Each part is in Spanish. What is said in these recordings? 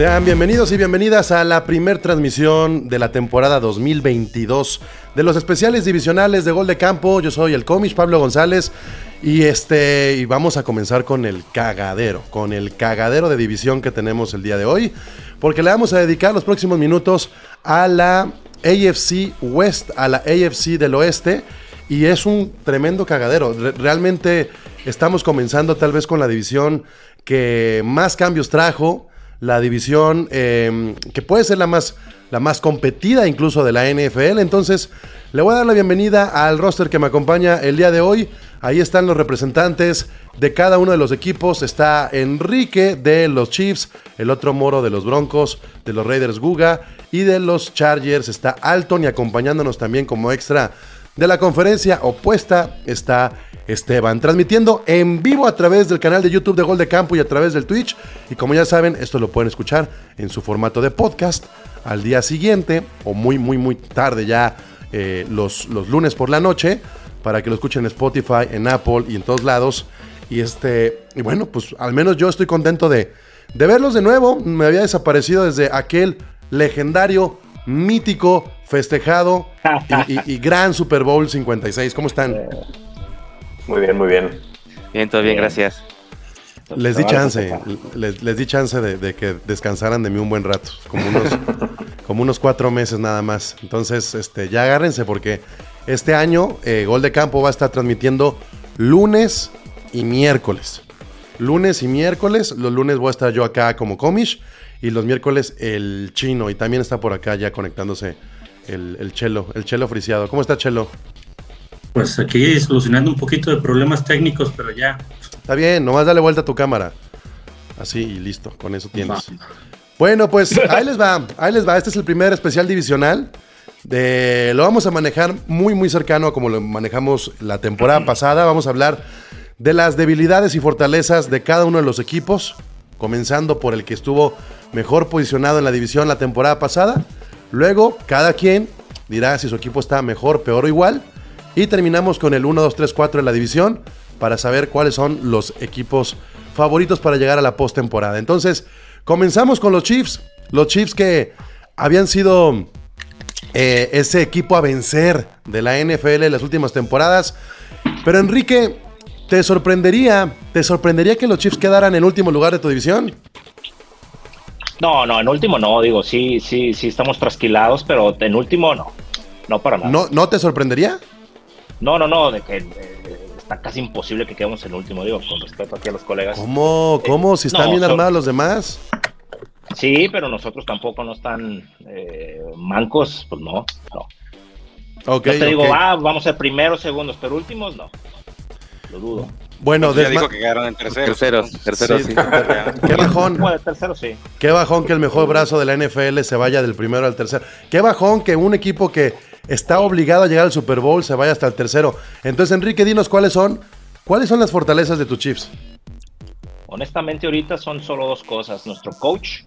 Sean bienvenidos y bienvenidas a la primer transmisión de la temporada 2022 de los especiales divisionales de Gol de Campo. Yo soy el cómic Pablo González y este y vamos a comenzar con el cagadero, con el cagadero de división que tenemos el día de hoy, porque le vamos a dedicar los próximos minutos a la AFC West, a la AFC del Oeste y es un tremendo cagadero. Re- realmente estamos comenzando tal vez con la división que más cambios trajo, la división eh, que puede ser la más, la más competida incluso de la NFL. Entonces, le voy a dar la bienvenida al roster que me acompaña el día de hoy. Ahí están los representantes de cada uno de los equipos. Está Enrique de los Chiefs, el otro Moro de los Broncos, de los Raiders Guga y de los Chargers. Está Alton y acompañándonos también como extra de la conferencia opuesta está Esteban, transmitiendo en vivo a través del canal de YouTube de Gol de Campo y a través del Twitch. Y como ya saben, esto lo pueden escuchar en su formato de podcast al día siguiente o muy, muy, muy tarde ya eh, los, los lunes por la noche para que lo escuchen en Spotify, en Apple y en todos lados. Y este, y bueno, pues al menos yo estoy contento de, de verlos de nuevo. Me había desaparecido desde aquel legendario, mítico, festejado y, y- y gran Super Bowl 56. ¿Cómo están? Muy bien, muy bien. Bien, todo bien, gracias. Les di chance, les, les di chance de, de que descansaran de mí un buen rato, como unos, como unos cuatro meses nada más. Entonces, este, ya agárrense porque este año eh, Gol de Campo va a estar transmitiendo lunes y miércoles. Lunes y miércoles, los lunes voy a estar yo acá como comish y los miércoles el chino y también está por acá ya conectándose el, el chelo, el chelo friciado. ¿Cómo está chelo? Pues aquí solucionando un poquito de problemas técnicos, pero ya. Está bien, nomás dale vuelta a tu cámara. Así y listo, con eso tienes. Va. Bueno, pues ahí les va, ahí les va. Este es el primer especial divisional. De, lo vamos a manejar muy, muy cercano a como lo manejamos la temporada pasada. Vamos a hablar de las debilidades y fortalezas de cada uno de los equipos, comenzando por el que estuvo mejor posicionado en la división la temporada pasada. Luego, cada quien dirá si su equipo está mejor, peor o igual. Y terminamos con el 1, 2, 3, 4 de la división para saber cuáles son los equipos favoritos para llegar a la postemporada. Entonces, comenzamos con los Chiefs. Los Chiefs que habían sido eh, ese equipo a vencer de la NFL en las últimas temporadas. Pero Enrique, ¿te sorprendería, te sorprendería que los Chiefs quedaran en último lugar de tu división? No, no, en último no, digo, sí, sí, sí estamos trasquilados, pero en último no, no para nada. ¿No, ¿no te sorprendería? no, no, no, de que eh, está casi imposible que quedemos en último, digo, con respeto aquí a los colegas. ¿Cómo? ¿Cómo? Si están no, bien son- armados los demás. Sí, pero nosotros tampoco no están eh, mancos, pues no, no. Ok, Yo te digo, ah, vamos a ser primeros, segundos, pero últimos no. Lo dudo. Bueno, ya desma- dijo que quedaron en terceros. Terceros, terceros, Sí, sí. qué bajón. Bueno, tercero sí. Qué bajón que el mejor brazo de la NFL se vaya del primero al tercero. Qué bajón que un equipo que está obligado a llegar al Super Bowl se vaya hasta el tercero. Entonces, Enrique, dinos cuáles son, cuáles son las fortalezas de tus Chiefs. Honestamente, ahorita son solo dos cosas. Nuestro coach,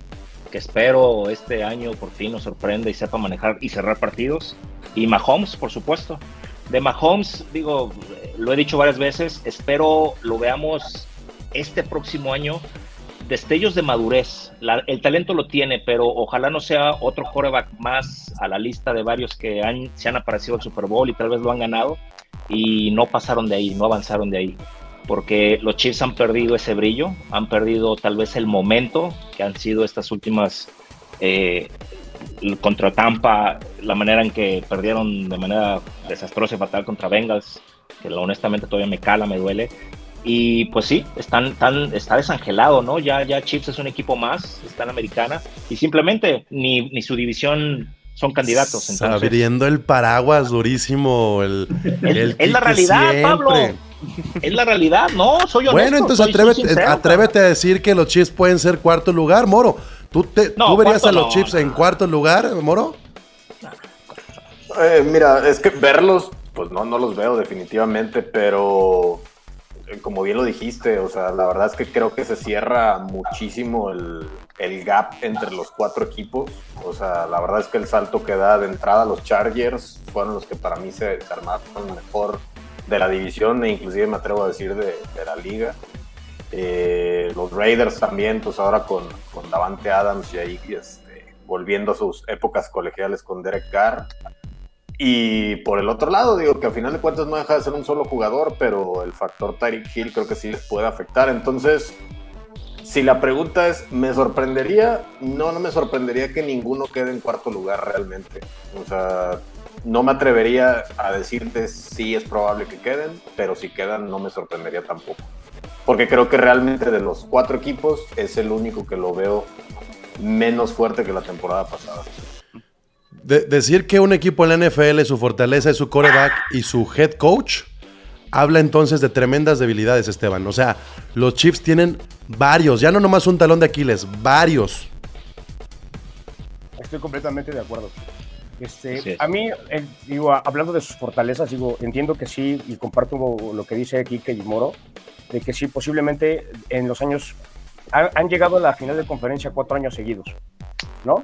que espero este año por fin nos sorprenda y sepa manejar y cerrar partidos. Y Mahomes, por supuesto. De Mahomes, digo, lo he dicho varias veces, espero lo veamos este próximo año. Destellos de madurez. El talento lo tiene, pero ojalá no sea otro quarterback más a la lista de varios que han, se han aparecido al Super Bowl y tal vez lo han ganado y no pasaron de ahí, no avanzaron de ahí porque los Chiefs han perdido ese brillo, han perdido tal vez el momento que han sido estas últimas eh, contra Tampa, la manera en que perdieron de manera desastrosa y fatal contra Bengals, que honestamente todavía me cala, me duele. Y pues sí, están, tan, está desangelado, ¿no? Ya, ya Chiefs es un equipo más, está en americana, y simplemente ni, ni su división son candidatos. Entonces, Abriendo el paraguas durísimo. El, Es- el es la realidad, siempre. Pablo. es la realidad, no, soy honesto. Bueno, entonces soy- soy atrévete, sincero, atrévete a decir que los Chiefs pueden ser cuarto lugar, Moro. ¿Tú, te, No, ¿tú verías a los no, Chiefs no. en cuarto lugar, Moro? Eh, mira, es que verlos, pues no, no los veo definitivamente, pero eh, como bien lo dijiste, o sea, la verdad es que creo que se cierra muchísimo el, el gap entre los cuatro equipos. O sea, la verdad es que el salto que da de entrada los Chargers fueron los que para mí se, armaron mejor de la división e inclusive me atrevo a decir de, de la liga. Eh, los Raiders también, pues ahora con, con Davante Adams y ahí este, volviendo a sus épocas colegiales con Derek Carr. Y por el otro lado, digo que al final de cuentas no deja de ser un solo jugador, pero el factor Tyreek Hill creo que sí les puede afectar. Entonces, si la pregunta es, ¿me sorprendería? No, no me sorprendería que ninguno quede en cuarto lugar realmente. O sea, no me atrevería a decirte si es probable que queden, pero si quedan no me sorprendería tampoco. Porque creo que realmente de los cuatro equipos es el único que lo veo menos fuerte que la temporada pasada. De- decir que un equipo en la NFL, su fortaleza es su coreback y su head coach, habla entonces de tremendas debilidades, Esteban. O sea, los Chiefs tienen varios, ya no nomás un talón de Aquiles, varios. Estoy completamente de acuerdo. Este, a mí, eh, digo, hablando de sus fortalezas, digo, entiendo que sí, y comparto lo que dice Kike y Moro, de que sí, posiblemente en los años, han, han llegado a la final de conferencia cuatro años seguidos, ¿no?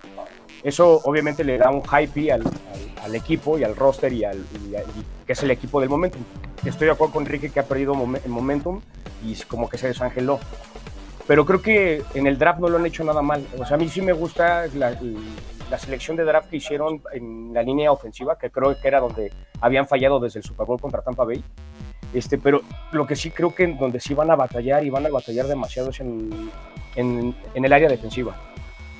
Eso obviamente le da un hype al, equipo y al roster y al y que es el equipo del momentum. Estoy de acuerdo con Enrique que ha perdido momen- momentum y como que se desangeló. Pero creo que en el draft no lo han hecho nada mal. O sea, a mí sí me gusta la, selección de draft que hicieron en la línea ofensiva, que creo que era donde habían fallado desde el Super Bowl contra Tampa Bay. Este, pero lo que sí creo que en donde sí van a batallar y van a batallar demasiado es en el área defensiva.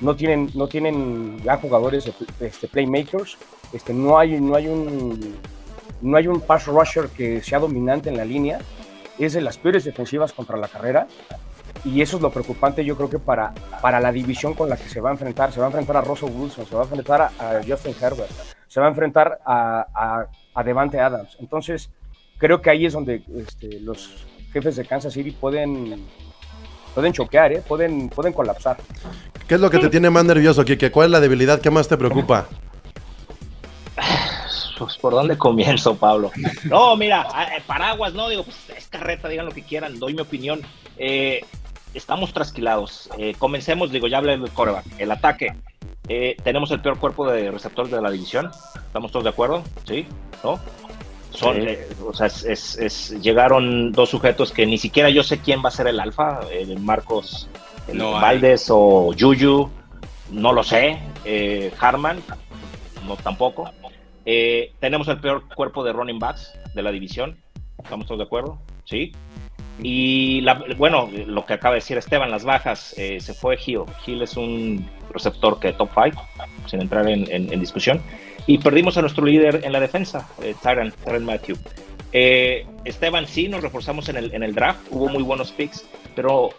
No tienen, no tienen jugadores este, playmakers. Este, no, hay, no, hay un, no hay un pass rusher que sea dominante en la línea. Es de las peores defensivas contra la carrera. Y eso es lo preocupante, yo creo que para, para la división con la que se va a enfrentar. Se va a enfrentar a Russell Wilson, se va a enfrentar a Justin Herbert, se va a enfrentar a, a, a Devante Adams. Entonces, creo que ahí es donde este, los jefes de Kansas City pueden, pueden choquear, ¿eh? pueden, pueden colapsar. ¿Qué es lo que te tiene más nervioso, Kike? ¿Cuál es la debilidad que más te preocupa? Pues, ¿por dónde comienzo, Pablo? No, mira, eh, paraguas, no, digo, pues es carreta, digan lo que quieran, doy mi opinión. Eh, estamos trasquilados. Eh, comencemos, digo, ya hablé del coreback. El ataque. Eh, tenemos el peor cuerpo de receptores de la división. ¿Estamos todos de acuerdo? ¿Sí? ¿No? Son, Sí. eh, o sea, es, es- es- llegaron dos sujetos que ni siquiera yo sé quién va a ser el alfa, el Marcos el No. Valdés o Yuyu, no lo sé. Eh, Harman, no tampoco. Eh, tenemos el peor cuerpo de running backs de la división. ¿Estamos todos de acuerdo? Sí. Y la- bueno, lo que acaba de decir Esteban, las bajas, eh, se fue Hill. Hill es un receptor que top 5, sin entrar en, en- en discusión. Y perdimos a nuestro líder en la defensa, eh, Tyron, Tyron Matthew. Eh, Esteban, sí, nos reforzamos en el, en el draft, hubo muy buenos picks, pero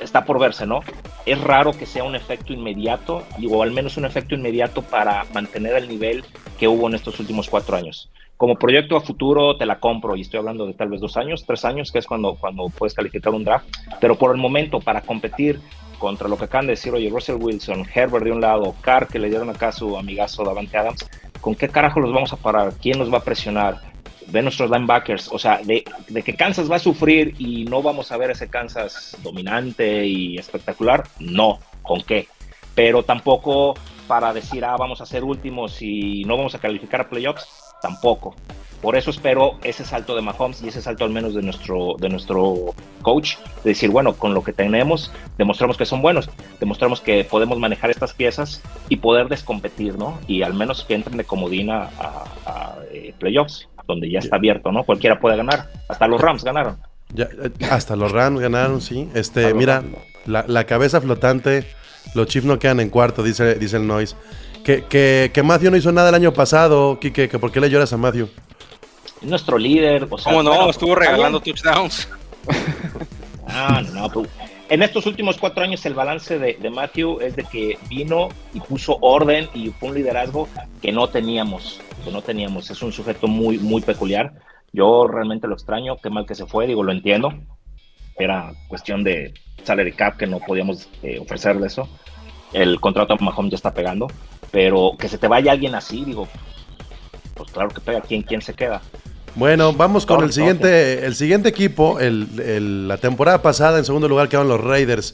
está por verse, ¿no? Es raro que sea un efecto inmediato, o al menos un efecto inmediato para mantener el nivel que hubo en estos últimos cuatro años. Como proyecto a futuro te la compro y estoy hablando de tal vez dos años, tres años, que es cuando, cuando puedes calificar un draft, pero por el momento para competir contra lo que acaban de decir, oye, Russell Wilson, Herbert de un lado, Carr, que le dieron acá su amigazo Davante Adams, ¿con qué carajo los vamos a parar? ¿Quién nos va a presionar? de nuestros linebackers, o sea, de, de, que Kansas va a sufrir y no vamos a ver ese Kansas dominante y espectacular, no, ¿con qué? Pero tampoco para decir, ah, vamos a ser últimos y no vamos a calificar a playoffs, tampoco. Por eso espero ese salto de Mahomes y ese salto al menos de nuestro, de nuestro coach, de decir, bueno, con lo que tenemos, demostramos que son buenos, demostramos que podemos manejar estas piezas y poder descompetir, ¿no? Y al menos que entren de comodina a, a, a eh, playoffs donde ya está abierto, ¿no? Cualquiera puede ganar. Hasta los Rams ganaron. Ya, hasta los Rams ganaron, sí. Este, mira, la, la, cabeza flotante, los Chiefs no quedan en cuarto, dice, dice el Noise. Que, que, que Matthew no hizo nada el año pasado, Kike, que ¿por qué le lloras a Matthew? Es nuestro líder. O sea, ¿Cómo no? bueno, Estuvo regalando touchdowns. Ah, no, no. Pero en estos últimos cuatro años el balance de, de, Matthew es de que vino y puso orden y fue un liderazgo que no teníamos, que no teníamos. Es un sujeto muy, muy peculiar. Yo realmente lo extraño, qué mal que se fue, digo, lo entiendo. Era cuestión de salary cap que no podíamos eh, ofrecerle eso. El contrato a Mahomes ya está pegando, pero que se te vaya alguien así, digo, pues claro que pega. ¿Quién, quién se queda? Bueno, vamos con el siguiente, el siguiente equipo. El, el- la temporada pasada, en segundo lugar, quedaron los Raiders.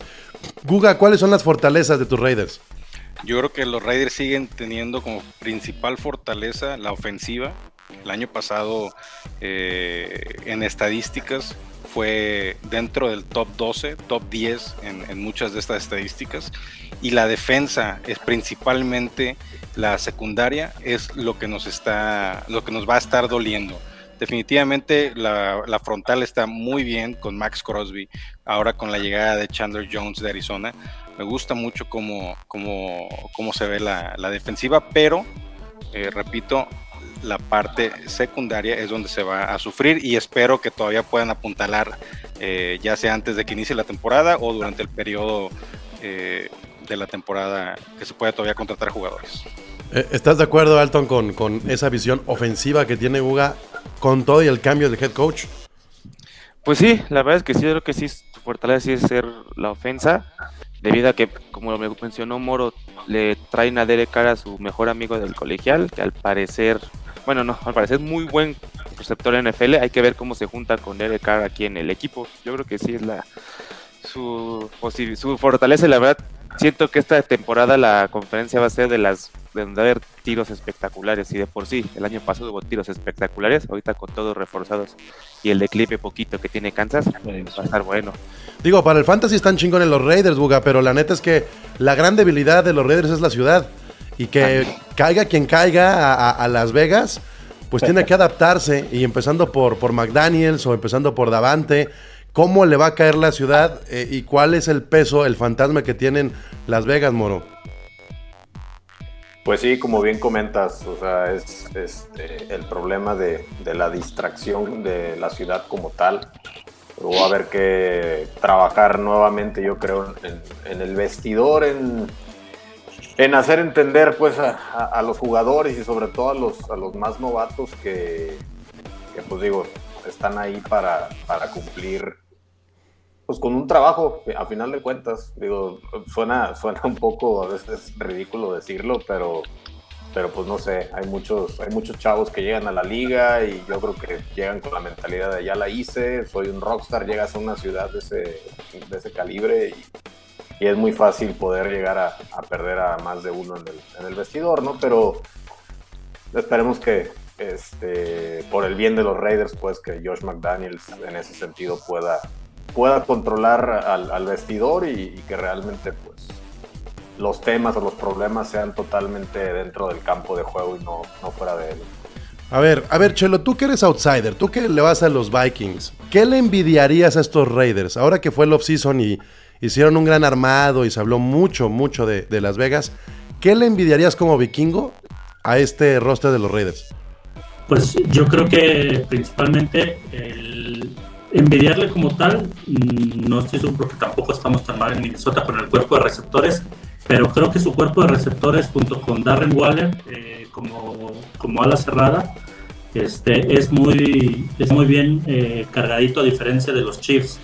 Guga, ¿cuáles son las fortalezas de tus Raiders? Yo creo que los Raiders siguen teniendo como principal fortaleza la ofensiva. El año pasado eh, en estadísticas fue dentro del top 12, top 10 en, muchas de estas estadísticas. Y la defensa es principalmente la secundaria, es lo que nos está, lo que nos va a estar doliendo. Definitivamente la, la frontal está muy bien con Max Crosby, ahora con la llegada de Chandler Jones de Arizona. Me gusta mucho cómo, cómo, cómo se ve la, la defensiva, pero eh, repito, la parte secundaria es donde se va a sufrir y espero que todavía puedan apuntalar, eh, ya sea antes de que inicie la temporada o durante el periodo eh, de la temporada que se pueda todavía contratar jugadores. Eh, ¿Estás de acuerdo, Alton, con, con esa visión ofensiva que tiene Guga con todo y el cambio del head coach? Pues sí, la verdad es que sí, creo que sí, su fortaleza sí es ser la ofensa, debido a que, como me mencionó Moro, le traen a Derek Carr a su mejor amigo del colegial, que al parecer, bueno, no, al parecer muy buen receptor NFL, hay que ver cómo se junta con Derek Carr aquí en el equipo, yo creo que sí es la su, su fortaleza. La verdad siento que esta temporada la conferencia va a ser de las de donde va a haber tiros espectaculares. Y de por sí el año pasado hubo tiros espectaculares. Ahorita con todos reforzados y el declive poquito que tiene Kansas va a estar bueno. Digo, para el fantasy están chingones los Raiders, Guga, pero la neta es que la gran debilidad de los Raiders es la ciudad. Y que caiga quien caiga a, Las Vegas, pues tiene que adaptarse. Y empezando por, por McDaniels o empezando por Davante, ¿cómo le va a caer la ciudad eh, y cuál es el peso, el fantasma que tienen Las Vegas, Moro? Pues sí, como bien comentas, o sea, es este, el problema de, la distracción de la ciudad como tal. Va a haber que trabajar nuevamente, yo creo, en el vestidor, en, en hacer entender pues a, los jugadores y sobre todo a los, a los más novatos que, que, pues digo, están ahí para, para cumplir pues con un trabajo, a final de cuentas, digo, suena, suena un poco a veces ridículo decirlo, pero, pero pues no sé, hay muchos, hay muchos chavos que llegan a la liga y yo creo que llegan con la mentalidad de ya la hice, soy un rockstar, llegas a una ciudad de ese, de ese calibre y, y es muy fácil poder llegar a, perder a más de uno en el, vestidor, ¿no? Pero esperemos que este, por el bien de los Raiders, pues que Josh McDaniels en ese sentido pueda, pueda controlar al, al vestidor y, y que realmente pues los temas o los problemas sean totalmente dentro del campo de juego y no, no fuera de él. A ver, a ver, Chelo, tú que eres outsider, tú que le vas a los Vikings, ¿qué le envidiarías a estos Raiders? Ahora que fue el off-season y hicieron un gran armado y se habló mucho, mucho de, Las Vegas, ¿qué le envidiarías como vikingo a este roster de los Raiders? Pues yo creo que principalmente envidiarle como tal, mm, no estoy seguro porque tampoco estamos tan mal en Minnesota con el cuerpo de receptores, pero creo que su cuerpo de receptores junto con Darren Waller eh, como, como ala cerrada este, es, muy, es muy bien eh, cargadito a diferencia de los Chiefs,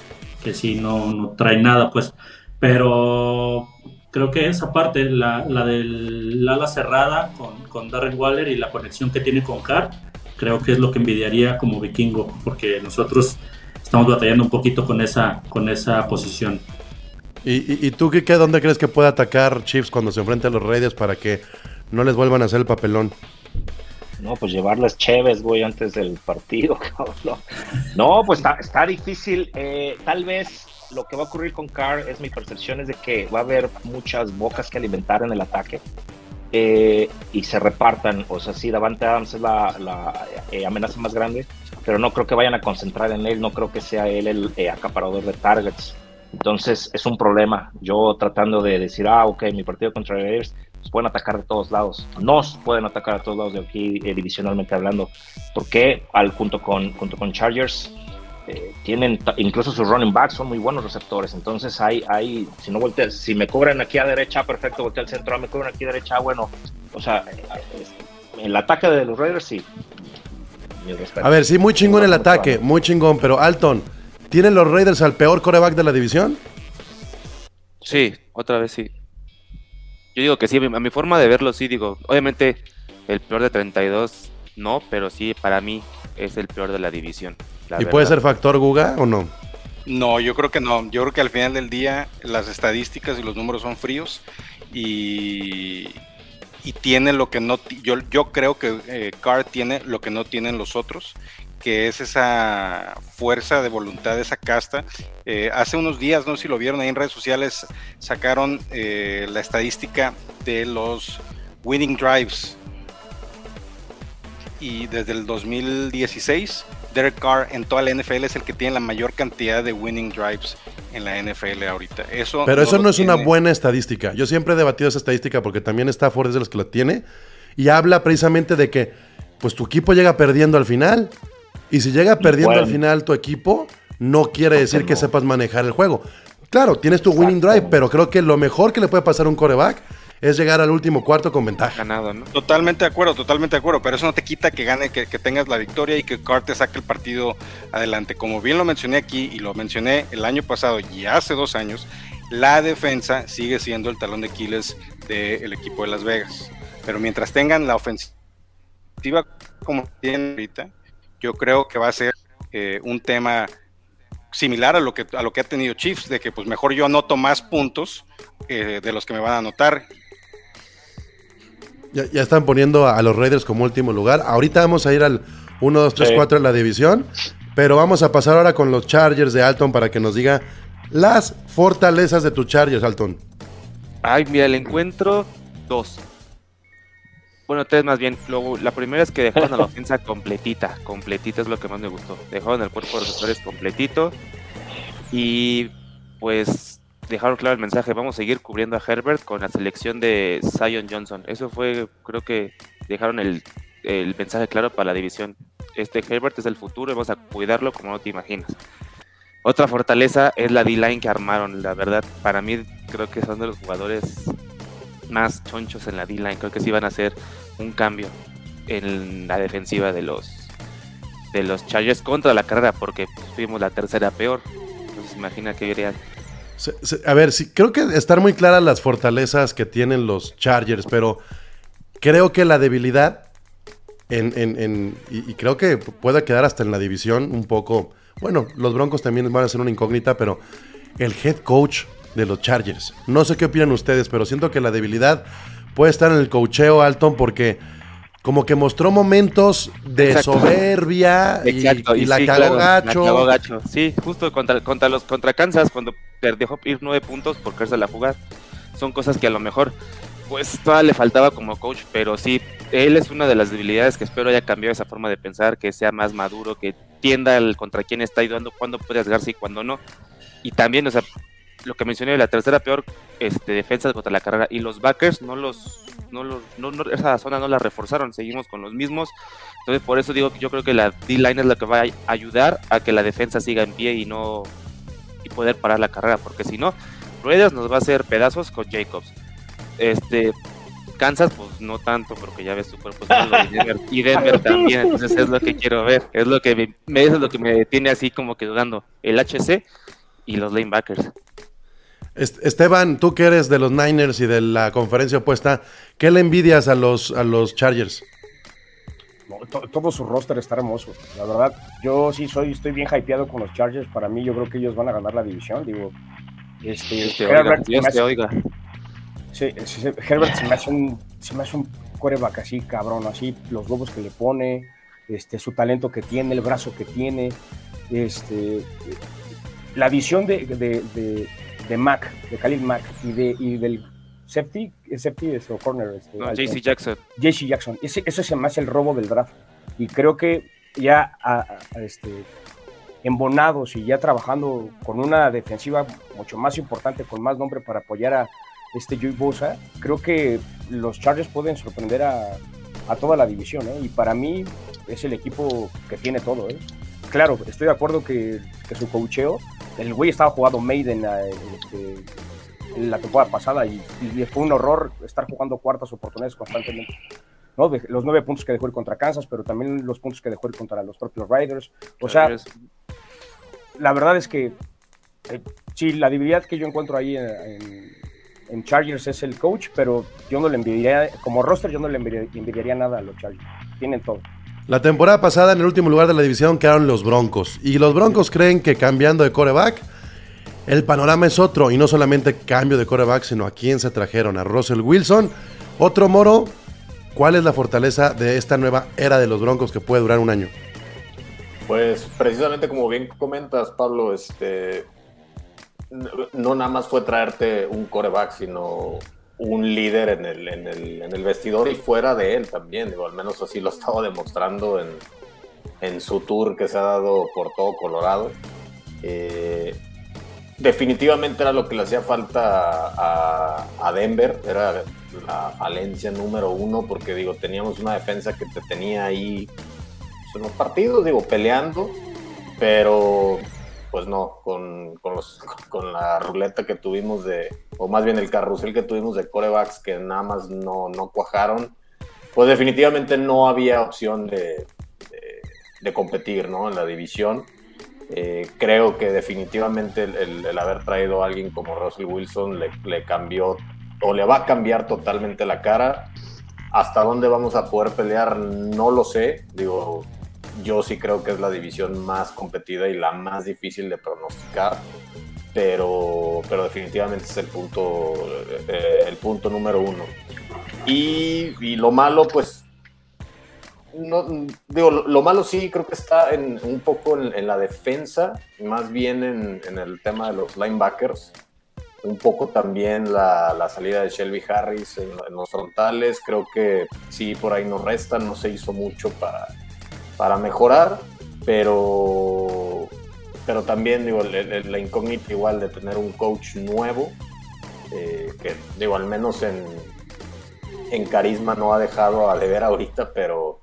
que si no, no traen nada, pues. Pero creo que esa parte, la, la del ala cerrada con, con Darren Waller y la conexión que tiene con Carr, creo que es lo que envidiaría como vikingo, porque nosotros estamos batallando un poquito con esa, con esa posición. ¿Y, y, y tú, Kike, dónde crees que puede atacar Chiefs cuando se enfrente a los Raiders para que no les vuelvan a hacer el papelón? No, pues llevarles cheves, güey, antes del partido, cabrón. No, pues está, difícil. Eh, tal vez lo que va a ocurrir con Carr es mi percepción es de que va a haber muchas bocas que alimentar en el ataque eh, y se repartan. O sea, sí, Davante Adams es la, eh, amenaza más grande, pero no creo que vayan a concentrar en él. No creo que sea él el acaparador de targets. Entonces es un problema. Yo tratando de decir, ah, ok, mi partido contra nos pueden atacar de todos lados. Nos pueden atacar a todos lados de aquí, eh, divisionalmente hablando. Porque al, junto, con, junto con Chargers eh, tienen incluso sus running backs son muy buenos receptores. Entonces hay, hay si no volteas, si me cubren aquí a derecha, perfecto, voltea al centro, me cubren aquí a derecha, bueno. O sea, eh, el ataque de los Raiders sí. A ver, sí, muy chingón el ataque, muy chingón, pero Alton, ¿tienen los Raiders al peor coreback de la división? Sí, otra vez sí. Yo digo que sí, a mi forma de verlo sí, digo, obviamente el peor de 32 no, pero sí, para mí es el peor de la división. la ¿Y puede ser factor Guga o no? No, yo creo que no. Yo creo que al final del día las estadísticas y los números son fríos y, y tiene lo que no. Yo, yo creo que eh, Carr tiene lo que no tienen los otros, que es esa fuerza de voluntad, esa casta. Eh, hace unos días, no sé si lo vieron ahí en redes sociales, sacaron eh, la estadística de los winning drives. Y desde el 2016, Derek Carr en toda la NFL es el que tiene la mayor cantidad de winning drives en la NFL ahorita. Eso Pero eso no es una buena estadística. Yo siempre he debatido esa estadística porque también está Ford es de los que la tiene. Y habla precisamente de que pues tu equipo llega perdiendo al final. Y si llega perdiendo Bueno. al final tu equipo, no quiere decir que sepas manejar el juego. Claro, tienes tu winning drive, pero creo que lo mejor que le puede pasar a un coreback es llegar al último cuarto con ventaja. ganado, ¿no? Totalmente de acuerdo, totalmente de acuerdo, pero eso no te quita que gane, que, que tengas la victoria y que Carr te saque el partido adelante. Como bien lo mencioné aquí y lo mencioné el año pasado y hace dos años, la defensa sigue siendo el talón de Aquiles del equipo de Las Vegas. Pero mientras tengan la ofensiva como tienen ahorita, yo creo que va a ser eh, un tema similar a lo que a lo que ha tenido Chiefs, de que pues mejor yo anoto más puntos eh, de los que me van a anotar Ya, ya están poniendo a, a los Raiders como último lugar. Ahorita vamos a ir al 1, 2, 3, Sí. 4 en la división. Pero vamos a pasar ahora con los Chargers de Alton para que nos diga las fortalezas de tus Chargers, Alton. Ay, mira, el encuentro, dos. Bueno, tres más bien. Luego, la primera es que dejaron a la ofensa completita. Completita es lo que más me gustó. Dejaron el cuerpo de receptores completito. Y pues dejaron claro el mensaje. Vamos a seguir cubriendo a Herbert con la selección de Zion Johnson. Eso fue, creo que dejaron el, el mensaje claro para la división. Este Herbert es el futuro y vamos a cuidarlo como no te imaginas. Otra fortaleza es la D-line que armaron. La verdad, para mí creo que son de los jugadores más chonchos en la D-line. Creo que sí van a hacer un cambio en la defensiva de los de los Chargers contra la carrera porque fuimos la tercera peor. Entonces imagina que se- a ver, sí, creo que están muy claras las fortalezas que tienen los Chargers, pero creo que la debilidad, en, en- en- y, y creo que pueda quedar hasta en la división un poco. Bueno, los Broncos también van a ser una incógnita, pero el head coach de los Chargers. No sé qué opinan ustedes, pero siento que la debilidad puede estar en el coacheo Alton porque como que mostró momentos de Exacto. soberbia y, Exacto, y y la sí, cagó claro, gacho. La cagó gacho. Sí, justo contra, contra los contra Kansas cuando dejó ir nueve puntos por quererse la jugar. Son cosas que a lo mejor pues todavía le faltaba como coach, pero sí, él es una de las debilidades que espero haya cambiado esa forma de pensar, que sea más maduro, que tienda al contra quién está ayudando, cuándo puede arriesgarse y cuándo no. Y también, o sea, lo que mencioné, la tercera peor este, defensa contra la carrera. Y los backers no los, no los, no, no- esa zona no la reforzaron, seguimos con los mismos. Entonces por eso digo que yo creo que la D-line es la que va a ayudar a que la defensa siga en pie y no y poder parar la carrera, porque si no, Raiders nos va a hacer pedazos con Jacobs. Este Kansas, pues no tanto, porque ya ves su cuerpo es malo, y Denver, y Denver también, entonces es lo que quiero ver, es lo que me, eso es lo que me tiene así como que dudando, el HC y los linebackers. Est- Esteban, tú que eres de los Niners y de la conferencia opuesta, ¿qué le envidias a los, a los Chargers? No, to- todo su roster está hermoso. La verdad, yo sí soy, estoy bien hypeado con los Chargers. Para mí, yo creo que ellos van a ganar la división. Digo, este, Dios te oiga, Herbert, se Dios me te hace- oiga. sí, sí, sí, Herbert se me hace un, se me hace un coreback así, cabrón, así, los huevos que le pone, este, su talento que tiene, el brazo que tiene, este, la visión de, de, de, de Mac, de Khalil Mack y, de, y del safety, ¿es safety es o corner, este, No, JC Jackson. JC Jackson. Ese, ese se me hace el robo del draft. Y creo que ya a- a- este, embonados y ya trabajando con una defensiva mucho más importante, con más nombre para apoyar a este Joey Bosa, creo que los Chargers pueden sorprender a, a toda la división. ¿eh? Y para mí es el equipo que tiene todo. ¿eh? Claro, estoy de acuerdo que, que su cocheo, el güey estaba jugando Maiden eh, este, en la temporada pasada y, y fue un horror estar jugando cuartas oportunidades constantemente. ¿no? De- los nueve puntos que dejó ir contra Kansas, pero también los puntos que dejó ir contra los propios Riders. O sea, la verdad es que eh, sí, la debilidad que yo encuentro ahí en, en- en Chargers es el coach, pero yo no le envidiaría, como roster, yo no le envidiaría, envidiaría nada a los Chargers. Tienen todo. La temporada pasada en el último lugar de la división quedaron los Broncos. Y los Broncos creen que cambiando de coreback, el panorama es otro. Y no solamente cambio de coreback, sino a quién se trajeron. A Russell Wilson. Otro moro. ¿Cuál es la fortaleza de esta nueva era de los Broncos que puede durar un año? Pues precisamente como bien comentas, Pablo, este no nada más fue traerte un coreback, sino un líder en el, en el, en el vestidor y fuera de él también. Digo, al menos así lo estaba demostrando en, en su tour que se ha dado por todo Colorado. Eh, definitivamente era lo que le hacía falta a, Denver, era la falencia número uno, porque digo, teníamos una defensa que te tenía ahí pues, en los partidos, digo, peleando, pero pues no, con, con, la ruleta que tuvimos de, o más bien el carrusel que tuvimos de corebacks que nada más no, no cuajaron, pues definitivamente no había opción de, de, competir ¿no? en la división. Eh, creo que definitivamente el, haber traído a alguien como Russell Wilson le cambió o le va a cambiar totalmente la cara. Hasta dónde vamos a poder pelear, no lo sé. Digo, yo sí creo que es la división más competida y la más difícil de pronosticar, pero, pero definitivamente es el punto, eh, el punto número uno. Y, lo malo, pues, no, digo, lo, malo sí creo que está en, un poco en, la defensa, más bien en, el tema de los linebackers. Un poco también la, salida de Shelby Harris en, en, los frontales. Creo que sí, por ahí nos resta, no se hizo mucho para, para mejorar, pero, pero también digo, la incógnita igual de tener un coach nuevo, eh, que digo, al menos en, en carisma no ha dejado a deber ahorita, pero,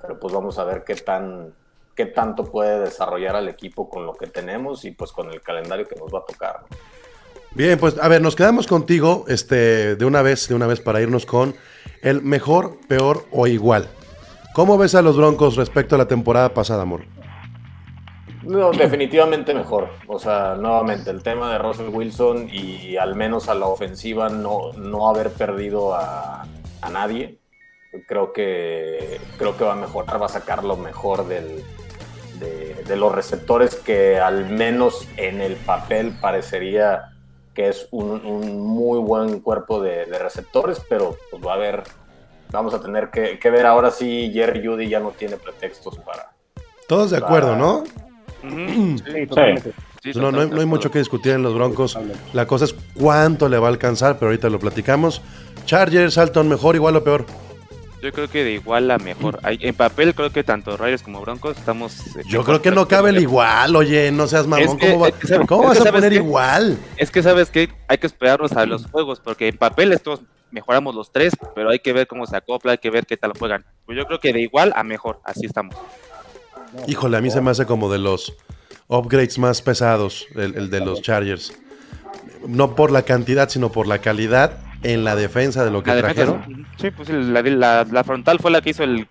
pero pues vamos a ver qué tan qué tanto puede desarrollar al equipo con lo que tenemos y pues con el calendario que nos va a tocar. Bien, pues a ver, nos quedamos contigo este, de una vez, de una vez para irnos con el mejor, peor o igual. ¿Cómo ves a los Broncos respecto a la temporada pasada, amor? No, definitivamente mejor. O sea, nuevamente, el tema de Russell Wilson y al menos a la ofensiva no, no haber perdido a, nadie. Creo que, creo que va a mejorar, va a sacar lo mejor del, de, los receptores que al menos en el papel parecería que es un, muy buen cuerpo de, de, receptores, pero pues va a haber vamos a tener que, ver ahora si Jerry Judy ya no tiene pretextos para. Todos de acuerdo, ¿no? Sí, totalmente. no, no, hay, mucho que discutir en los Broncos. La cosa es cuánto le va a alcanzar, pero ahorita lo platicamos. Chargers, Alton, mejor, igual o peor. Yo creo que de igual a mejor. En papel creo que tanto Raiders como Broncos estamos... Eh, Yo creo que no cabe el igual, oye, no seas mamón. ¿Cómo, vas a poner igual? Es que sabes que hay que esperarnos a los juegos, porque en papel estos mejoramos los tres, pero hay que ver cómo se acopla, hay que ver qué tal juegan. Pues yo creo que de igual a mejor, así estamos. Híjole, a mí se me hace como de los upgrades más pesados, el, de los Chargers. No por la cantidad, sino por la calidad en la defensa de lo que trajeron. sí, pues la, la, frontal fue la que hizo el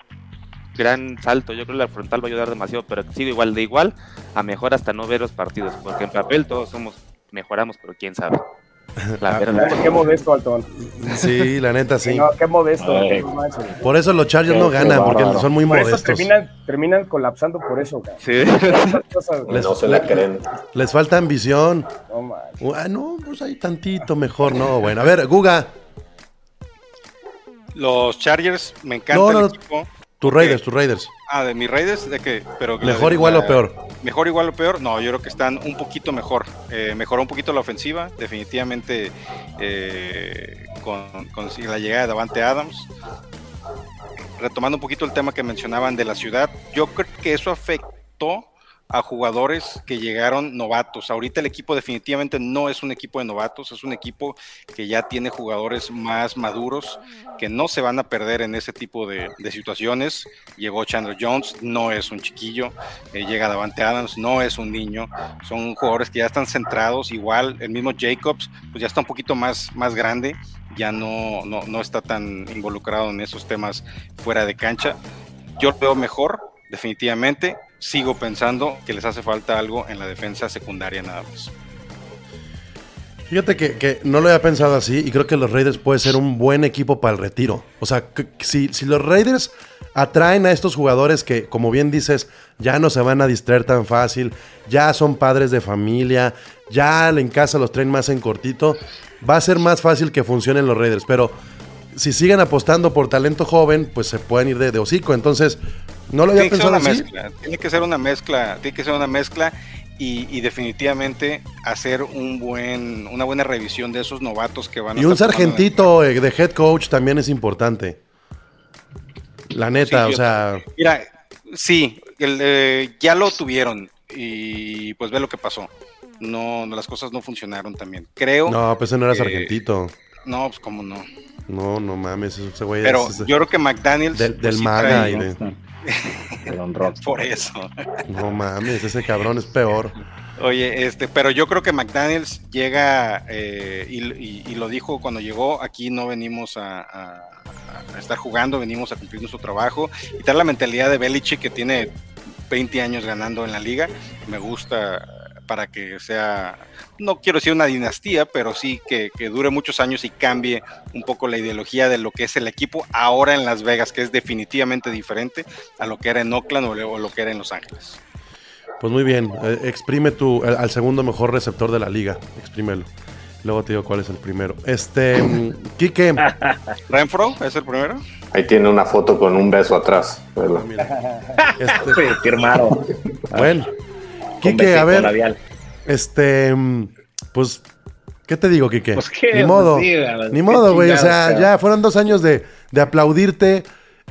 gran salto. Yo creo que la frontal va a ayudar demasiado, pero sido igual de igual a mejor hasta no ver los partidos, porque en papel todos somos mejoramos, pero quién sabe. La Qué modesto, Altón. Sí, la neta, sí. qué modesto. Por eso los Chargers no ganan, porque son muy modestos. terminan, terminan colapsando por eso. Sí. les, no se la creen. Les falta ambición. No, ah, no, pues hay tantito mejor, no. Bueno, a ver, Guga. Los Chargers, me encanta el equipo. Tus Raiders, tus Raiders. Ah, de mis Raiders, de que, pero mejor, igual o peor. Mejor, igual o peor. No, yo creo que están un poquito mejor. Eh, mejoró un poquito la ofensiva, definitivamente eh, con, la llegada de Davante Adams. Retomando un poquito el tema que mencionaban de la ciudad, yo creo que eso afectó a jugadores que llegaron novatos. Ahorita el equipo definitivamente no es un equipo de novatos, es un equipo que ya tiene jugadores más maduros, que no se van a perder en ese tipo de, situaciones. Llegó Chandler Jones, no es un chiquillo, eh, llega Davante Adams, no es un niño, son jugadores que ya están centrados, igual el mismo Jacobs, pues ya está un poquito más, más grande, ya no, no, no está tan involucrado en esos temas fuera de cancha. Yo lo veo mejor, definitivamente sigo pensando que les hace falta algo en la defensa secundaria nada más. Fíjate que, no lo había pensado así y creo que los Raiders puede ser un buen equipo para el retiro. O sea, si, si los Raiders atraen a estos jugadores que, como bien dices, ya no se van a distraer tan fácil, ya son padres de familia, ya en casa los traen más en cortito, va a ser más fácil que funcionen los Raiders, pero si siguen apostando por talento joven, pues se pueden ir de, de hocico, entonces no lo había Tiene que ser pensado una así. mezcla, tiene que ser una mezcla, tiene que ser una mezcla y, y definitivamente hacer un buen, una buena revisión de esos novatos que van a Y un sargentito eh, de head coach también es importante. La neta, Sí, o yo- sea, Mira, sí, el, eh, ya lo tuvieron y pues ve lo que pasó. No, las cosas no funcionaron también. Creo. no, pues ese no era sargentito. No, pues cómo no. No, no mames, ese güey Pero es- yo creo que McDaniels. del, pues, del sí MAGA y de- Perdón, Rock. Por eso. No mames, ese cabrón es peor. Oye, este, pero yo creo que McDaniels llega eh, y, y- y lo dijo cuando llegó. Aquí no venimos a, a- a estar jugando, venimos a cumplir nuestro trabajo y tal la mentalidad de Belichick que tiene 20 años ganando en la liga. Me gusta para que sea, no quiero decir una dinastía, pero sí que, que dure muchos años y cambie un poco la ideología de lo que es el equipo ahora en Las Vegas, que es definitivamente diferente a lo que era en Oakland o, o lo que era en Los Ángeles. Pues muy bien, eh, exprime tu, al, al segundo mejor receptor de la liga, exprímelo. Luego te digo cuál es el primero. Este, mm, Quique, Renfro es el primero. Ahí tiene una foto con un beso atrás. vela. este, Sí, firmado. bueno, Quique, a ver, labial. este, pues, ¿qué te digo, Quique? Pues, ¿qué? Ni modo, Pues, ni modo, güey, o sea, ya fueron dos años de, de aplaudirte,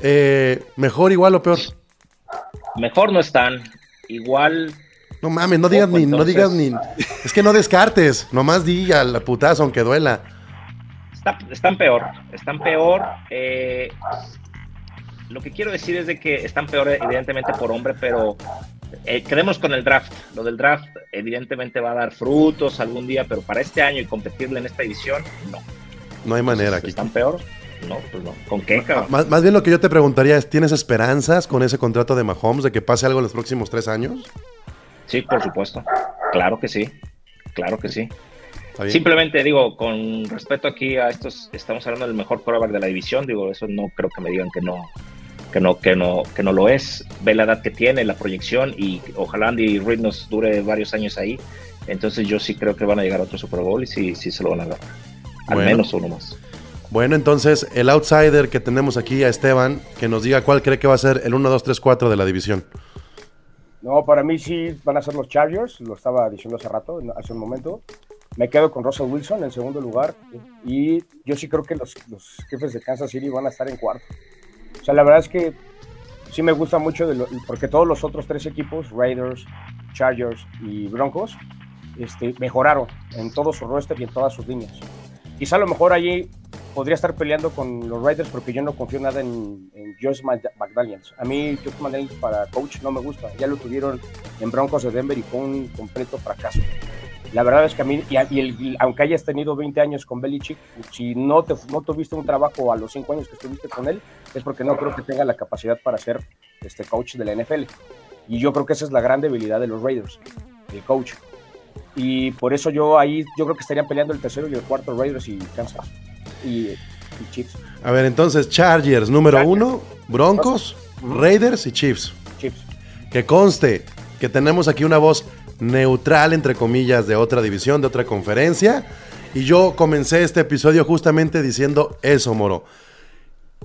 eh, mejor, igual o peor. Mejor no están. Igual No mames, no digas ni, no digas ni, es que no descartes, nomás di a la putazo aunque duela. Está- están peor, están peor. eh, lo que quiero decir es de que están peor evidentemente por hombre, pero eh, quedemos con el draft. Lo del draft evidentemente va a dar frutos algún día, pero para este año y competirle en esta edición, no. No hay manera, Quique. ¿Están peor? No, pues no. ¿Con qué, cabrón? Más, más bien lo que yo te preguntaría es, ¿tienes esperanzas con ese contrato de Mahomes de que pase algo en los próximos tres años? Sí, por supuesto. Claro que sí. Claro que sí. Simplemente digo, con respeto aquí a estos, estamos hablando del mejor quarterback de la división, digo, eso no creo que me digan que no, que no, que no, que no lo es. Ve la edad que tiene, la proyección y ojalá Andy Reid nos dure varios años ahí. Entonces yo sí creo que van a llegar a otro Super Bowl y sí, sí se lo van a dar. Al Bueno. menos uno más. Bueno, entonces, el outsider que tenemos aquí a Esteban, que nos diga cuál cree que va a ser el 1, 2, 3, 4 de la división. No, para mí sí van a ser los Chargers, lo estaba diciendo hace rato, hace un momento. Me quedo con Russell Wilson en segundo lugar y yo sí creo que los, los jefes de Kansas City van a estar en cuarto. O sea, la verdad es que sí me gusta mucho de lo- porque todos los otros tres equipos, Raiders, Chargers y Broncos, este, mejoraron en todo su roster y en todas sus líneas. Quizá a lo mejor allí podría estar peleando con los Raiders porque yo no confío nada en, en Josh. A mí Josh McDaniels para coach no me gusta. Ya lo tuvieron en Broncos de Denver y fue un completo fracaso. La verdad es que a mí, y, el- aunque hayas tenido 20 años con Belichick, si no, te, no tuviste un trabajo a los 5 años que estuviste con él, es porque no creo que tenga la capacidad para ser este coach de la NFL. Y yo creo que esa es la gran debilidad de los Raiders, el coach. Y por eso yo ahí, yo creo que estarían peleando el tercero y el cuarto Raiders y Kansas. Y, y Chiefs. A ver, entonces, Chargers número Chargers. 1, Broncos, Raiders y Chiefs. Chiefs. Que conste que tenemos aquí una voz neutral, entre comillas, de otra división, de otra conferencia. Y yo comencé este episodio justamente diciendo eso, Moro.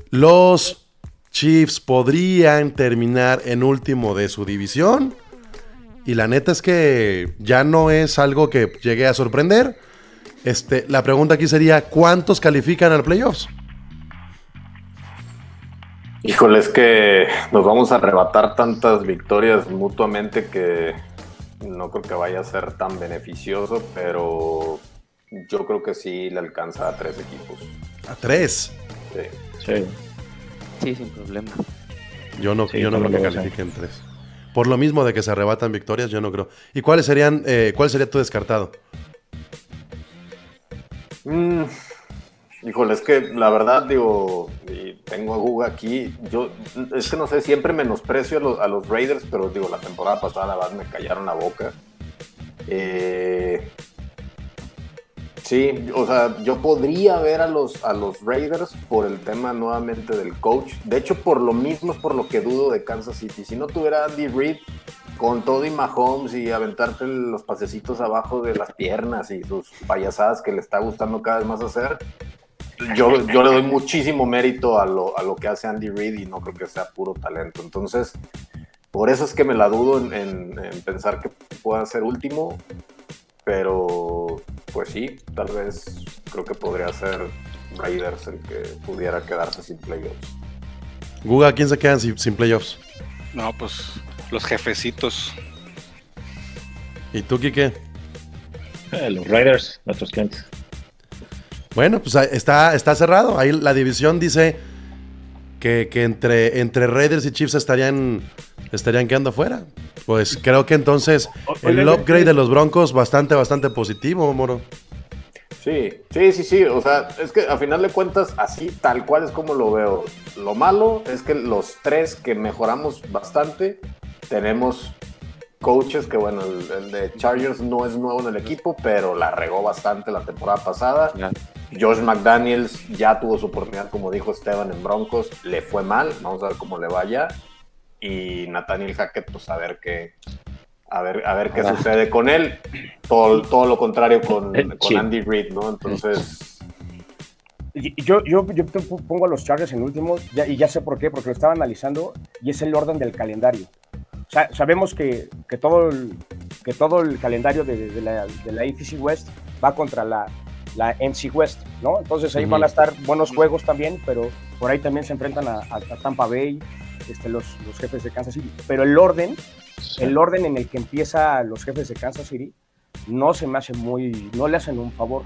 Los Chiefs podrían terminar en último de su división. Y la neta es que ya no es algo que llegue a sorprender. Este, la pregunta aquí sería, ¿cuántos califican al playoffs? Híjole, es que nos vamos a arrebatar tantas victorias mutuamente que no creo que vaya a ser tan beneficioso, pero yo creo que sí le alcanza a tres equipos. A tres. Sí. Sí. Sí, sin problema. Yo no, Sí, yo no creo que califiquen tres. Por lo mismo de que se arrebatan victorias, yo no creo. ¿Y cuáles serían, eh, cuál sería tu descartado? Mm, híjole, es que la verdad, digo, tengo a Guga aquí. Yo, es que no sé, siempre menosprecio a los, a los Raiders, pero digo, la temporada pasada me callaron la boca. Eh, Sí, o sea, yo podría ver a los, a los Raiders por el tema nuevamente del coach. De hecho, por lo mismo es por lo que dudo de Kansas City. Si no tuviera Andy Reid con todo y Mahomes y aventarte los pasecitos abajo de las piernas y sus payasadas que le está gustando cada vez más hacer, yo, yo le doy muchísimo mérito a lo, a lo que hace Andy Reid y no creo que sea puro talento. Entonces, por eso es que me la dudo en, en- en pensar que pueda ser último, pero pues sí, tal vez creo que podría ser Raiders el que pudiera quedarse sin playoffs. Guga, ¿quién se quedan sin, sin playoffs? No, pues los jefecitos. ¿Y tú, Kike? Eh, los Raiders, nuestros clientes. Bueno, pues está, está cerrado. Ahí la división dice que, que entre, entre Raiders y Chiefs estarían, estarían quedando fuera. Pues creo que entonces el upgrade de los Broncos bastante, bastante positivo, Moro. Sí, sí, sí, sí. O sea, es que a final de cuentas, así tal cual es como lo veo. Lo malo es que los tres que mejoramos bastante, tenemos coaches que, bueno, el, el de Chargers no es nuevo en el equipo, pero la regó bastante la temporada pasada. Ya. Josh McDaniels ya tuvo su oportunidad, como dijo Esteban, en Broncos. Le fue mal, vamos a ver cómo le vaya. Y Nathaniel Hackett, pues a ver qué, a ver, a ver qué Ah. sucede con él. Todo, todo lo contrario con, Eh, con. Andy Reid, ¿no? Entonces, Y- Yo, yo, yo te pongo a los Chargers en último ya- y ya sé por qué, porque lo estaba analizando y es el orden del calendario. Sabemos que, que, todo el, que todo el calendario de, de la, de la AFC West va contra la, la NFC West, ¿no? Entonces ahí van a estar buenos juegos también, pero por ahí también se enfrentan a, a- a Tampa Bay, este, los, los jefes de Kansas City. Pero el orden, el orden en el que empieza los jefes de Kansas City no se me hace muy, no le hacen un favor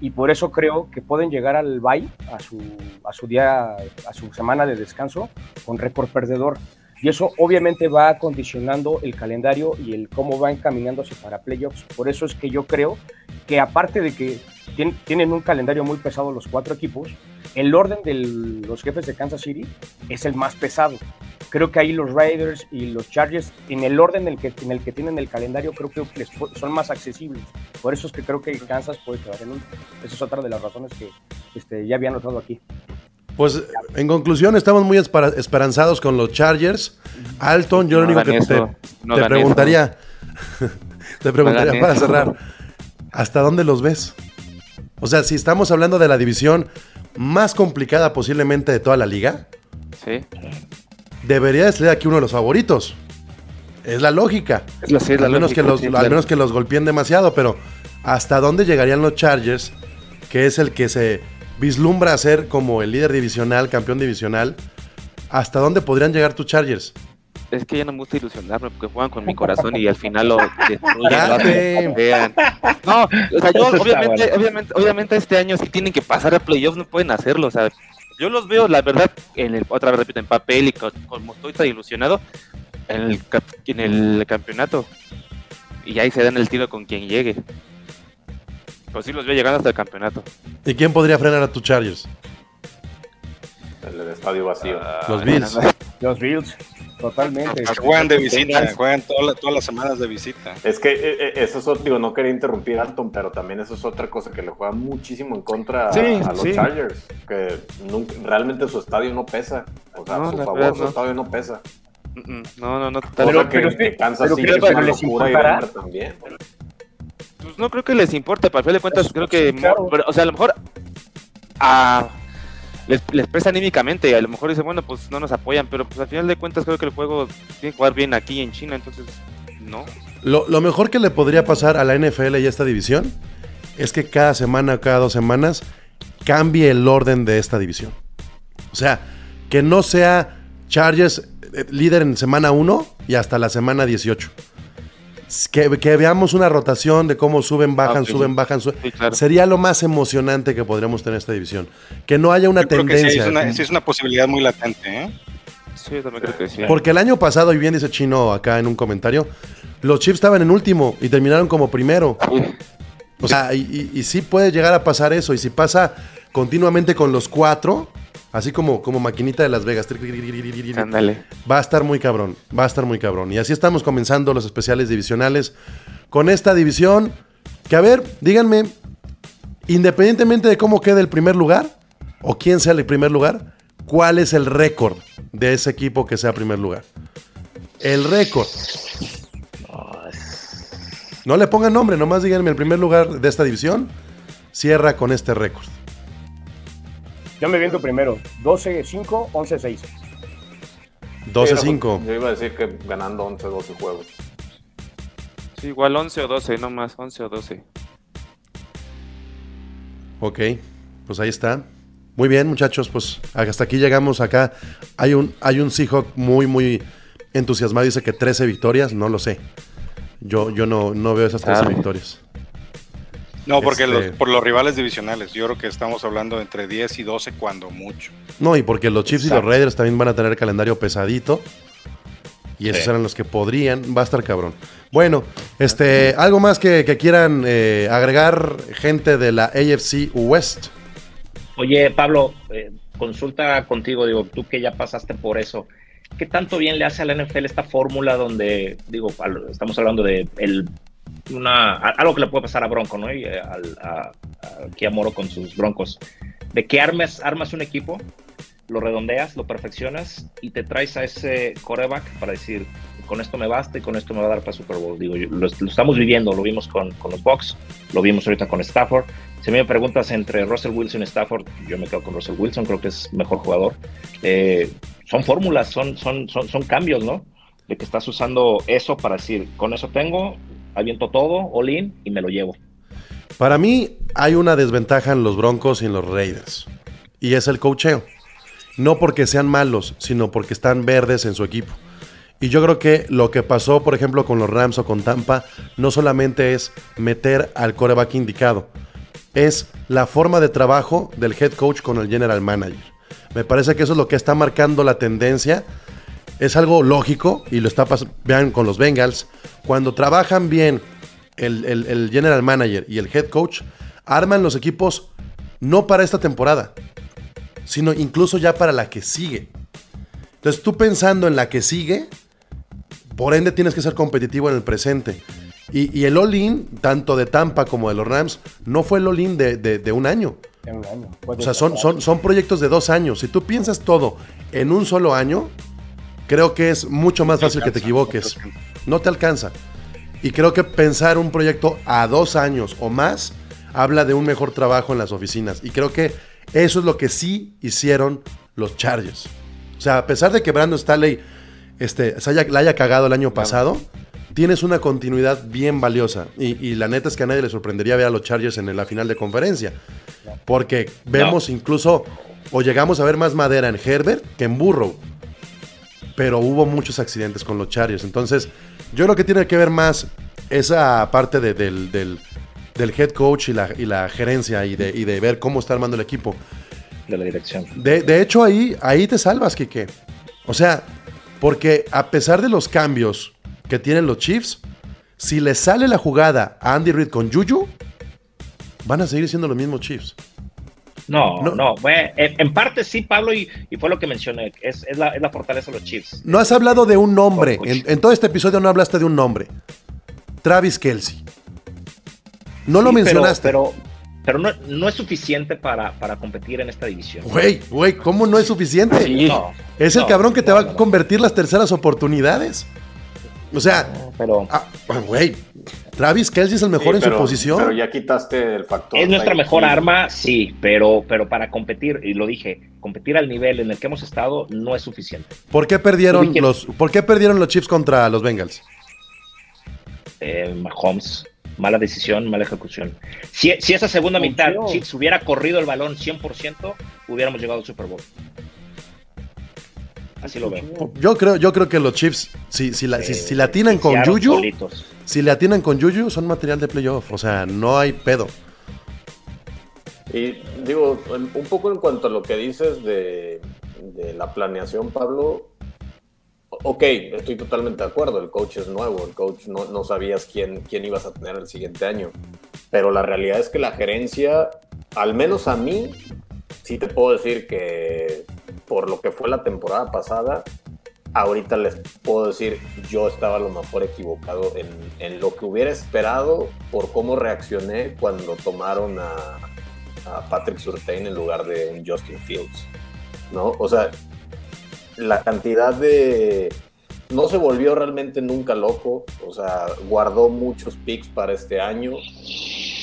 y por eso creo que pueden llegar al bye, a su, a su día, a su semana de descanso, con récord perdedor. Y eso obviamente va condicionando el calendario y el cómo va encaminándose para playoffs. Por eso es que yo creo que aparte de que tien- tienen un calendario muy pesado los cuatro equipos, el orden de los jefes de Kansas City es el más pesado. Creo que ahí los Raiders y los Chargers, en el orden en el que, en el que tienen el calendario, creo que les son más accesibles. Por eso es que creo que Kansas puede quedar en último. Esa es otra de las razones que este, ya había notado aquí. Pues en conclusión, estamos muy espera- esperanzados con los Chargers. Alton, yo lo único que te, no te preguntaría, te preguntaría para eso. cerrar, ¿hasta dónde los ves? O sea, si estamos hablando de la división más complicada posiblemente de toda la liga, Sí. debería de ser aquí uno de los favoritos. Es la lógica. Es la, sí, es la al, menos lógica, que los, sí, al menos que los golpeen demasiado, pero ¿hasta dónde llegarían los Chargers? Que es el que se vislumbra a ser como el líder divisional, campeón divisional. ¿Hasta dónde podrían llegar tus Chargers? Es que ya no me gusta ilusionarme porque juegan con mi corazón y al final lo destruyen. No, o sea, yo obviamente, obviamente, obviamente este año sí tienen que pasar a playoffs, no pueden hacerlo, o sea, yo los veo, la verdad, en el, otra vez repito, en papel y co- como estoy tan ilusionado, en el, cap- en el campeonato. Y ahí se dan el tiro con quien llegue. Pues sí los veo llegando hasta el campeonato. ¿Y quién podría frenar a tus Chargers? el, el estadio vacío. Los Bills. Los Bills, totalmente. Juegan de visita, juegan toda la- todas las semanas de visita. Es que eh, eh, eso es otro, digo, no quería interrumpir a Alton, pero también eso es otra cosa que le juega muchísimo en contra a- Sí, a, los sí. Chargers, que nunca- realmente su estadio no pesa. O sea, No, a su favor, verdad, su no. estadio no pesa. Mm, mm, No, no, no, totalmente. que, pero que- Kansas pero City creo es que una les importará. También. Pues no creo que les importe, para el final de cuentas, creo que. sí, claro. mo- pero, o sea, a lo mejor. les, les pesa anímicamente y a lo mejor dicen, bueno, pues no nos apoyan, pero pues al final de cuentas creo que el juego tiene que jugar bien aquí en China, entonces. No. Lo, lo mejor que le podría pasar a la NFL y a esta división es que cada semana o cada dos semanas cambie el orden de esta división. O sea, que no sea Chargers eh, líder en semana 1 y hasta la semana 18. Que, que veamos una rotación de cómo suben, bajan, suben, sí. bajan, suben. Sí, claro. Sería lo más emocionante que podríamos tener en esta división. Que no haya una Yo creo que sí tendencia. es, una, sí es una posibilidad muy latente, ¿eh? Sí, yo también creo que sí. Porque el año pasado, y bien dice Chino acá en un comentario, los Chiefs estaban en último y terminaron como primero. O sea, y, y- y sí puede llegar a pasar eso. Y si pasa continuamente con los cuatro, así como, como maquinita de Las Vegas, Ándale. va a estar muy cabrón. Va a estar muy cabrón. Y así estamos comenzando los especiales divisionales con esta división. Que a ver, díganme, independientemente de cómo quede el primer lugar o quién sea el primer lugar, ¿cuál es el récord de ese equipo que sea primer lugar? El récord. No le pongan nombre, nomás díganme el primer lugar de esta división. Cierra con este récord. Yo me viento primero. 12-5, 11-6. 12-5. Yo iba a decir que ganando 11, 12 juegos. Sí, igual 11 o 12, no más, 11 o 12. Ok, pues ahí está. Muy bien, muchachos, pues hasta aquí llegamos acá. Hay un, hay un Seahawk muy, muy entusiasmado. Dice que 13 victorias, no lo sé. Yo, yo no, no veo esas 13 Ah. victorias. No, porque Este- los- por los rivales divisionales. Yo creo que estamos hablando de entre 10 y 12 cuando mucho. No, y porque los Chiefs y los Raiders también van a tener calendario pesadito. Y esos Sí. eran los que podrían. Va a estar cabrón. Bueno, este, algo más que, que quieran eh, agregar, gente de la AFC West. Oye, Pablo, eh, consulta contigo, digo, tú que ya pasaste por eso. ¿Qué tanto bien le hace a la NFL esta fórmula donde, digo, estamos hablando de el, una, algo que le puede pasar a Bronco, ¿no? Y, eh, al, a, aquí Moro con sus Broncos, de que armes, armas un equipo, lo redondeas, lo perfeccionas y te traes a ese coreback para decir, con esto me basta y con esto me va a dar para Super Bowl. Digo, yo- lo, estamos viviendo, lo vimos con, con los Bucks, lo vimos ahorita con Stafford. Si me preguntas entre Russell Wilson y Stafford, yo me quedo con Russell Wilson, creo que es mejor jugador. Eh, son fórmulas, son, son, son cambios, ¿no? De que estás usando eso para decir, con eso tengo, aviento todo, all y me lo llevo. Para mí hay una desventaja en los Broncos y en los Raiders. Y es el cocheo. No porque sean malos, sino porque están verdes en su equipo. Y yo creo que lo que pasó, por ejemplo, con los Rams o con Tampa, no solamente es meter al coreback indicado, es la forma de trabajo del head coach con el general manager. Me parece que eso es lo que está marcando la tendencia. Es algo lógico y lo está pasando. Vean con los Bengals. Cuando trabajan bien el, el- el general manager y el head coach, arman los equipos no para esta temporada, sino incluso ya para la que sigue. Entonces tú pensando en la que sigue, por ende tienes que ser competitivo en el presente. Y, y el all-in, tanto de Tampa como de los Rams, no fue el all-in de, de- de un año. En un año. O sea, son, son, son proyectos de dos años. Si tú piensas todo en un solo año, creo que es mucho más fácil que te equivoques. No te alcanza. Y creo que pensar un proyecto a dos años o más habla de un mejor trabajo en las oficinas. Y creo que eso es lo que sí hicieron los Chargers. O sea, a pesar de que Brandon Staley este, se haya, la haya cagado el año pasado, tienes una continuidad bien valiosa. Y, y la neta es que a nadie le sorprendería ver a los Chargers en la final de conferencia. Porque vemos incluso, o llegamos a ver más madera en Herbert que en Burrow. Pero hubo muchos accidentes con los Chargers. Entonces, yo creo que tiene que ver más esa parte de- del, del- del head coach y la, y la gerencia y de, y de ver cómo está armando el equipo. De la dirección. De, de hecho, ahí, ahí te salvas, Kike. O sea, porque a pesar de los cambios que tienen los Chiefs, si le sale la jugada a Andy Reid con Juju, van a seguir siendo los mismos Chiefs. No, No. no, bueno, en, parte sí, Pablo, y, y fue lo que mencioné, es, es, la, es la fortaleza de los Chiefs. No has hablado de un nombre. En, en todo este episodio no hablaste de un nombre. Travis Kelsey. No lo Sí, mencionaste. Pero, pero, no, no es suficiente para, para competir en esta división. Güey, güey, ¿cómo no es suficiente? No, es el cabrón que te va a convertir las terceras oportunidades. O sea, Pero ah, güey, Travis Kelsey es el mejor Sí, en pero- su posición. Pero ya quitaste el factor. es nuestra mejor arma, sí, pero, pero para competir, y lo dije, competir al nivel en el que hemos estado no es suficiente. ¿Por qué perdieron los ¿Por qué perdieron los Chiefs contra los Bengals? Eh, Mahomes, mala decisión, mala ejecución. Si, si esa segunda mitad. Chiefs hubiera corrido el balón 100%, hubiéramos llegado al Super Bowl. Así lo veo. Yo creo, yo creo que los Chiefs, si, si, la, si, Eh, si la atinan con solitos. si le atinan con Juju, son material de playoff. O sea, no hay pedo. Y digo, un poco en cuanto a lo que dices de, de la planeación, Pablo. Ok, estoy totalmente de acuerdo. El coach es nuevo, el coach no, no sabías quién, quién ibas a tener el siguiente año. Pero la realidad es que la gerencia, al menos a mí, sí te puedo decir que por lo que fue la temporada pasada, ahorita les puedo decir, yo estaba a lo mejor equivocado en, en lo que hubiera esperado por cómo reaccioné cuando tomaron a, a Patrick Surtain en lugar de un Justin Fields, ¿no? O sea, la cantidad de... No se volvió realmente nunca loco, o sea, guardó muchos picks para este año,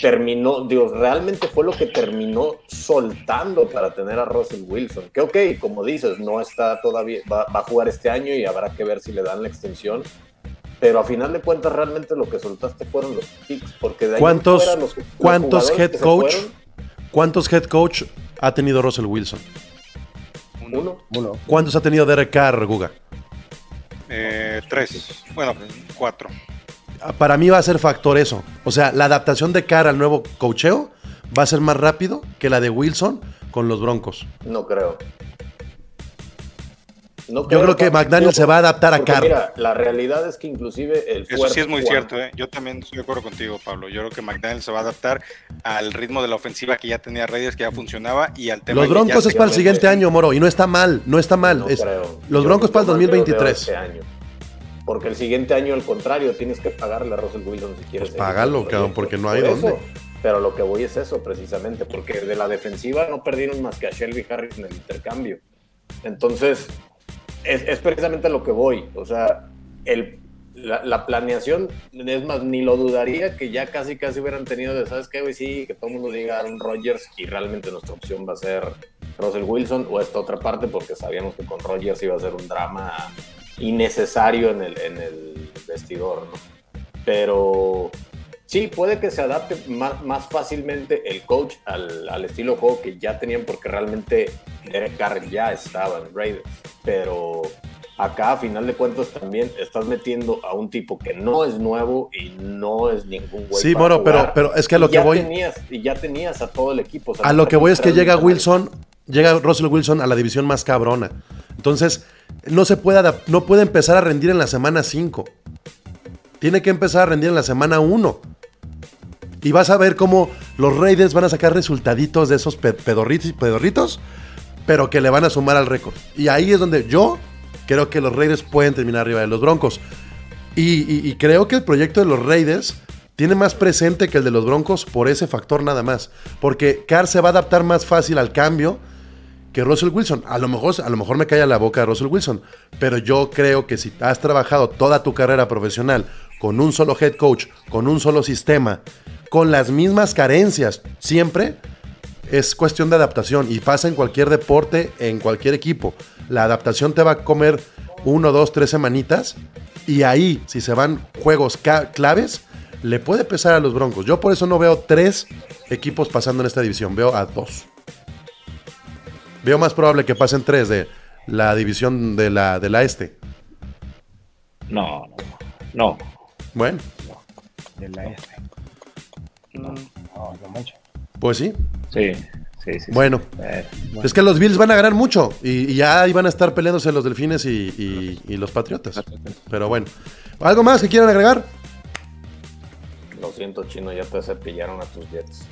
terminó, digo, realmente fue lo que terminó soltando para tener a Russell Wilson. Que ok, como dices, no está todavía, va, va, a jugar este año y habrá que ver si le dan la extensión. Pero a final de cuentas, realmente lo que soltaste fueron los picks. Porque de ahí ¿Cuántos, fuera, los, ¿cuántos head coach? fueron, ¿Cuántos head coach ha tenido Russell Wilson? uno. Uno. ¿Cuántos ha tenido Derek Carr, Guga? Eh, tres. Bueno, cuatro. Para mí va a ser factor eso. O sea, la adaptación de Carr al nuevo cocheo va a ser más rápido que la de Wilson con los Broncos. No creo. No Yo creo que McDaniel se va a adaptar a Carr. Mira, la realidad es que inclusive el Eso sí es muy cuando- cierto, ¿eh? Yo también estoy de acuerdo contigo, Pablo. Yo creo que McDaniel se va a adaptar al ritmo de la ofensiva que ya tenía Raiders, que ya funcionaba, y al tema Los que ya Broncos es para el siguiente año, Moro, y no está mal, no está mal. No Es- creo. los Yo- Broncos para el más bien lo veo 2023. este año. Porque el siguiente año, al contrario, tienes que pagarle a Russell Wilson si quieres. Pues págalo, cabrón, porque no hay Por eso, dónde. Pero lo que voy es eso, precisamente, porque de la defensiva no perdieron más que a Shelby Harris en el intercambio. Entonces, es, es precisamente lo que voy. O sea, el, la, la planeación, es más, ni lo dudaría que ya casi casi hubieran tenido de, ¿sabes qué, güey? Sí, que todo el mundo diga Aaron Rodgers y realmente nuestra opción va a ser Russell Wilson o esta otra parte porque sabíamos que con Rodgers iba a ser un drama innecesario en el, en el vestidor, ¿no? Pero sí, puede que se adapte más, más fácilmente el coach al, al estilo de juego que ya tenían porque realmente Derek Carr ya estaba en Raiders, pero acá a final de cuentas también estás metiendo a un tipo que no es nuevo y no es ningún güey Sí, Moro, pero, pero es que a lo Y que ya voy, tenías, y ya tenías a todo el equipo. o sea, a lo que voy es que llega Wilson, llega Russell Wilson a la división más cabrona. Entonces, no se puede, no puede empezar a rendir en la semana 5. Tiene que empezar a rendir en la semana 1. Y vas a ver cómo los Raiders van a sacar resultaditos de esos pe- pedorritos, pedorritos, pero que le van a sumar al récord. Y ahí es donde yo creo que los Raiders pueden terminar arriba de los Broncos. Y, y- y creo que el proyecto de los Raiders tiene más presente que el de los Broncos por ese factor nada más. Porque Carr se va a adaptar más fácil al cambio que Russell Wilson. A lo mejor, a lo mejor me calla la boca Russell Wilson, pero yo creo que si has trabajado toda tu carrera profesional con un solo head coach, con un solo sistema, con las mismas carencias siempre, es cuestión de adaptación y pasa en cualquier deporte, en cualquier equipo. La adaptación te va a comer uno, dos, tres semanitas y ahí, si se van juegos claves, le puede pesar a los Broncos. Yo por eso no veo tres equipos pasando en esta división, veo a dos. Veo más probable que pasen tres de la división de la, de la este. No, no, no. Bueno, De la F. No, no manches. pues sí. Sí, sí, sí. sí. Bueno, Eh, es que los Bills van a ganar mucho y, y ya iban a estar peleándose los Delfines y, y- y los Patriotas. Pero bueno, ¿algo más que quieran agregar? Lo siento, chino, ya te cepillaron a tus Jets.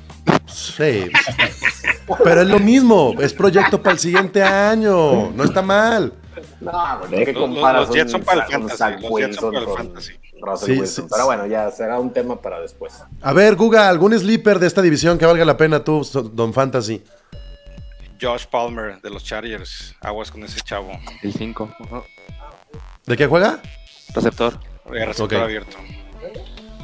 Sí. Pero es lo mismo, es proyecto para el siguiente año, no está mal. No, bueno, ¿qué los- comparas los Jets son para el fantasy, Zach los Jets son Wilson para el con fantasy. Russell Sí, Wilson? sí, Pero bueno, ya será un tema para después. A ver, Guga, ¿algún sleeper de esta división que valga la pena tú, Don Fantasy? Josh Palmer de los Chargers. Aguas con ese chavo. El 5. ¿De qué juega? Receptor. Eh, receptor Ok. abierto.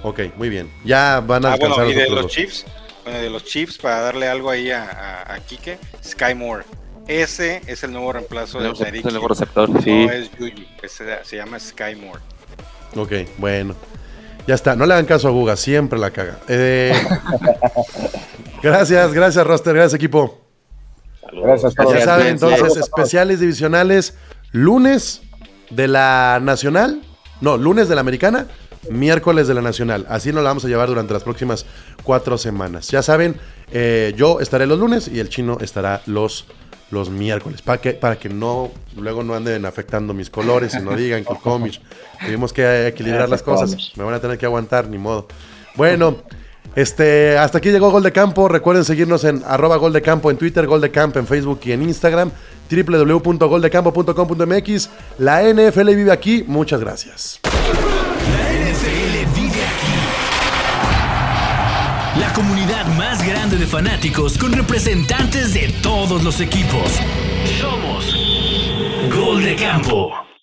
Ok, muy bien. Ya van a Ah, alcanzar bueno, y los de los dos. Chiefs, bueno, de los Chiefs, para darle algo ahí a, a, a Quique, Sky Moore. Ese es el nuevo reemplazo de El nuevo- el nuevo receptor, No sí. es ese se llama Sky Moore. Ok, bueno. Ya está, no le hagan caso a Guga, siempre la caga. Eh, gracias, gracias, Roster, gracias, equipo. Saludos. Gracias todos. Ya saben, entonces, Saludos especiales divisionales, lunes de la Nacional, no, lunes de la Americana, miércoles de la Nacional. Así nos la vamos a llevar durante las próximas cuatro semanas. Ya saben, eh, yo estaré los lunes y el chino estará los, los miércoles, para que, para que no, luego no anden afectando mis colores y no digan que el cómic. Tuvimos que equilibrar las cosas. Me van a tener que aguantar, ni modo. Bueno. Este, hasta aquí llegó Gol de Campo. Recuerden seguirnos en arroba Gol Campo en Twitter, Gol de Campo en Facebook y en Instagram, www.goldecampo.com.mx. La NFL vive aquí. Muchas gracias. Fanáticos con representantes de todos los equipos. Somos Gol de Campo.